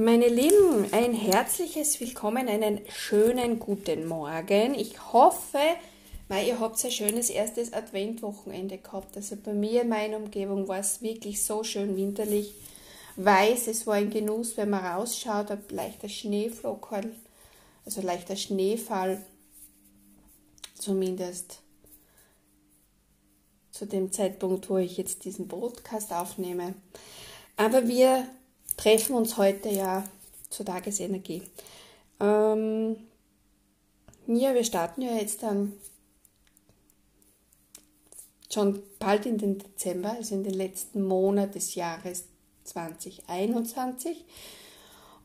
Meine Lieben, ein herzliches Willkommen, einen schönen guten Morgen. Ich hoffe, weil ihr habt ein schönes erstes Adventwochenende gehabt. Also bei mir in meiner Umgebung war es wirklich so schön winterlich. Weiß, es war ein Genuss, wenn man rausschaut, ein leichter Schneeflockerl, also leichter Schneefall, zumindest zu dem Zeitpunkt, wo ich jetzt diesen Podcast aufnehme. Aber wir treffen uns heute ja zur Tagesenergie. Ähm, ja, wir starten ja jetzt dann schon bald in den Dezember, also in den letzten Monat des Jahres 2021.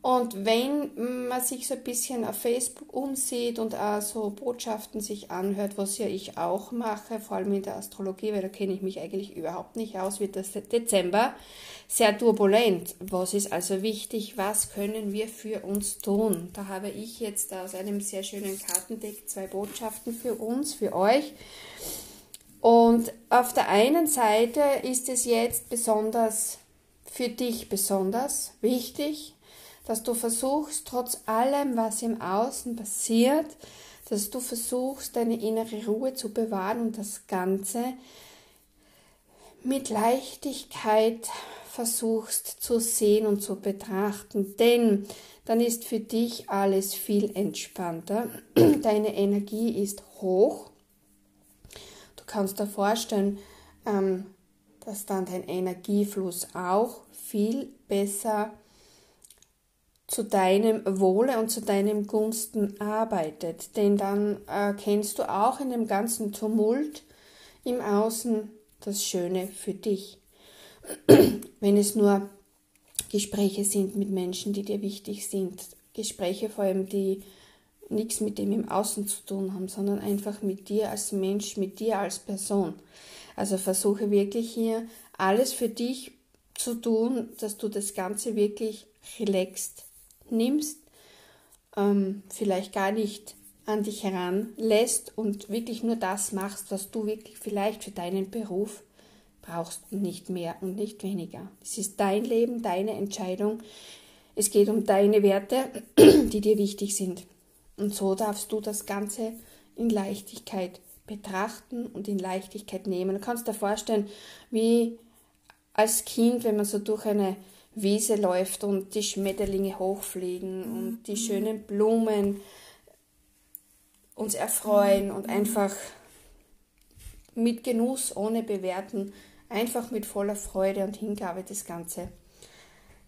Und wenn man sich so ein bisschen auf Facebook umsieht und auch so Botschaften sich anhört, was ja ich auch mache, vor allem in der Astrologie, weil da kenne ich mich eigentlich überhaupt nicht aus, wird das Dezember sehr turbulent. Was ist also wichtig? Was können wir für uns tun? Da habe ich jetzt aus einem sehr schönen Kartendeck zwei Botschaften für uns, für euch. Und auf der einen Seite ist es jetzt besonders für dich besonders wichtig, dass du versuchst, trotz allem, was im Außen passiert, dass du versuchst, deine innere Ruhe zu bewahren und das Ganze mit Leichtigkeit versuchst zu sehen und zu betrachten, denn dann ist für dich alles viel entspannter. Deine Energie ist hoch. Du kannst dir vorstellen, ähm, dass dann dein Energiefluss auch viel besser zu deinem Wohle und zu deinem Gunsten arbeitet. Denn dann erkennst du auch in dem ganzen Tumult im Außen das Schöne für dich. Wenn es nur Gespräche sind mit Menschen, die dir wichtig sind, Gespräche vor allem, die nichts mit dem im Außen zu tun haben, sondern einfach mit dir als Mensch, mit dir als Person. Also versuche wirklich hier alles für dich zu tun, dass du das Ganze wirklich relaxed nimmst, ähm, vielleicht gar nicht an dich heranlässt und wirklich nur das machst, was du wirklich vielleicht für deinen Beruf brauchst und nicht mehr und nicht weniger. Es ist dein Leben, deine Entscheidung. Es geht um deine Werte, die dir wichtig sind. Und so darfst du das Ganze in Leichtigkeit betrachten und in Leichtigkeit nehmen. Du kannst dir vorstellen, wie als Kind, wenn man so durch eine Wiese läuft und die Schmetterlinge hochfliegen und die schönen Blumen uns erfreuen und einfach mit Genuss, ohne Bewerten, einfach mit voller Freude und Hingabe das Ganze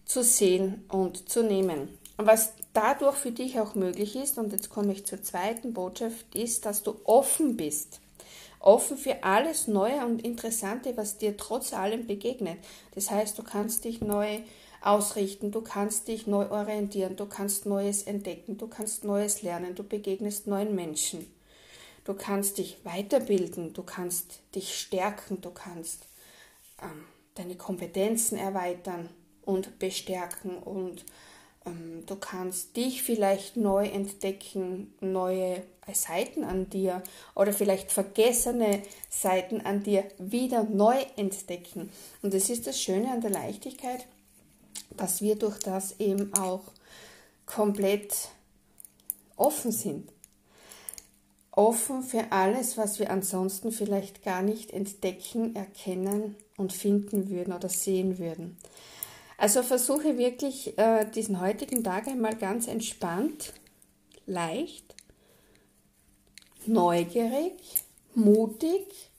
zu sehen und zu nehmen. Und was dadurch für dich auch möglich ist, und jetzt komme ich zur zweiten Botschaft, ist, dass du offen bist offen für alles Neue und Interessante, was dir trotz allem begegnet. Das heißt, du kannst dich neu ausrichten, du kannst dich neu orientieren, du kannst Neues entdecken, du kannst Neues lernen, du begegnest neuen Menschen. Du kannst dich weiterbilden, du kannst dich stärken, du kannst ähm, deine Kompetenzen erweitern und bestärken und du kannst dich vielleicht neu entdecken, neue Seiten an dir oder vielleicht vergessene Seiten an dir wieder neu entdecken. Und das ist das Schöne an der Leichtigkeit, dass wir durch das eben auch komplett offen sind. Offen für alles, was wir ansonsten vielleicht gar nicht entdecken, erkennen und finden würden oder sehen würden. Also versuche wirklich äh, diesen heutigen Tag einmal ganz entspannt, leicht, neugierig, mutig,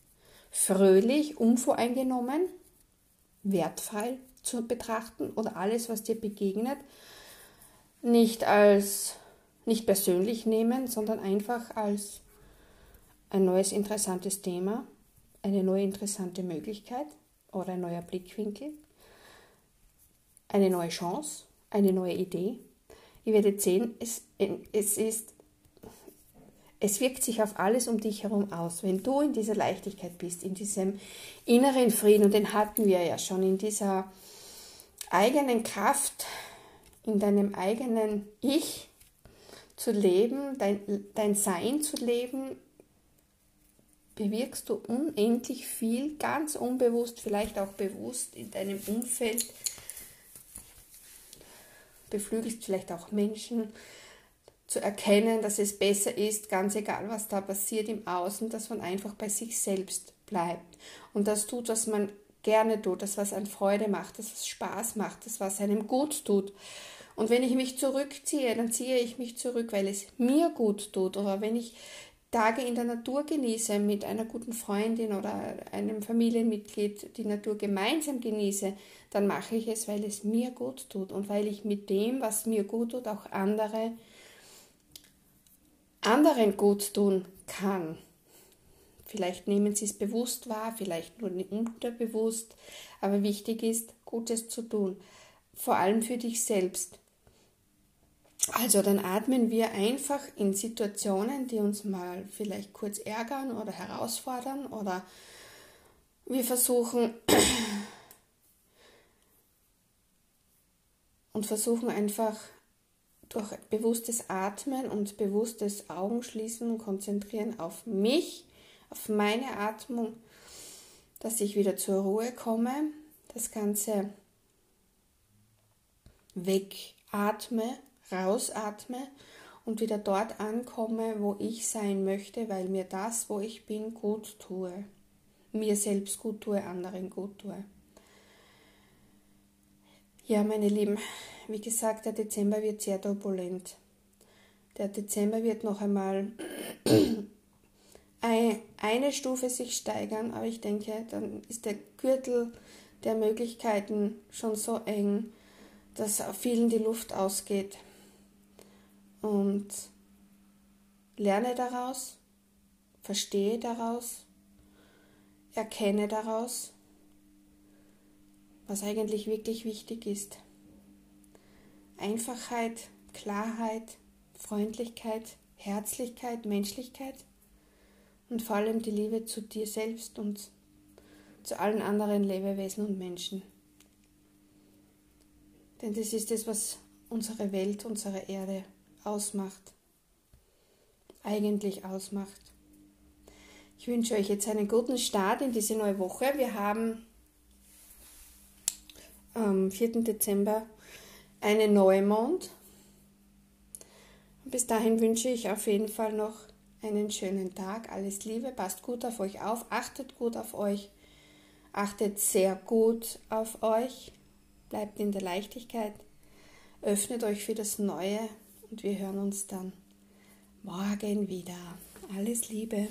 fröhlich, unvoreingenommen, wertfrei zu betrachten oder alles, was dir begegnet, nicht als nicht persönlich nehmen, sondern einfach als ein neues interessantes Thema, eine neue interessante Möglichkeit oder ein neuer Blickwinkel eine neue Chance, eine neue Idee. Ihr werdet sehen, es, es ist es wirkt sich auf alles um dich herum aus. Wenn du in dieser Leichtigkeit bist, in diesem inneren Frieden, und den hatten wir ja schon, in dieser eigenen Kraft, in deinem eigenen Ich zu leben, dein, dein Sein zu leben, bewirkst du unendlich viel, ganz unbewusst, vielleicht auch bewusst in deinem Umfeld beflügelst vielleicht auch Menschen zu erkennen, dass es besser ist, ganz egal was da passiert im Außen, dass man einfach bei sich selbst bleibt und das tut, was man gerne tut, das was einem Freude macht, das was Spaß macht, das was einem gut tut. Und wenn ich mich zurückziehe, dann ziehe ich mich zurück, weil es mir gut tut. Oder wenn ich Tage in der Natur genieße, mit einer guten Freundin oder einem Familienmitglied die Natur gemeinsam genieße, dann mache ich es, weil es mir gut tut und weil ich mit dem, was mir gut tut, auch andere anderen gut tun kann. Vielleicht nehmen sie es bewusst wahr, vielleicht nur unterbewusst, aber wichtig ist, Gutes zu tun, vor allem für dich selbst. Also dann atmen wir einfach in Situationen, die uns mal vielleicht kurz ärgern oder herausfordern oder wir versuchen und versuchen einfach durch bewusstes Atmen und bewusstes Augenschließen und Konzentrieren auf mich, auf meine Atmung, dass ich wieder zur Ruhe komme, das Ganze wegatme rausatme und wieder dort ankomme, wo ich sein möchte, weil mir das, wo ich bin, gut tue. Mir selbst gut tue, anderen gut tue. Ja, meine Lieben, wie gesagt, der Dezember wird sehr turbulent. Der Dezember wird noch einmal eine Stufe sich steigern, aber ich denke, dann ist der Gürtel der Möglichkeiten schon so eng, dass vielen die Luft ausgeht und lerne daraus, verstehe daraus, erkenne daraus, was eigentlich wirklich wichtig ist. Einfachheit, Klarheit, Freundlichkeit, Herzlichkeit, Menschlichkeit und vor allem die Liebe zu dir selbst und zu allen anderen Lebewesen und Menschen. Denn das ist es, was unsere Welt, unsere Erde ausmacht. Eigentlich ausmacht. Ich wünsche euch jetzt einen guten Start in diese neue Woche. Wir haben am 4. Dezember einen Neumond. Bis dahin wünsche ich auf jeden Fall noch einen schönen Tag. Alles Liebe, passt gut auf euch auf, achtet gut auf euch, achtet sehr gut auf euch, bleibt in der Leichtigkeit, öffnet euch für das Neue und wir hören uns dann morgen wieder. Alles Liebe.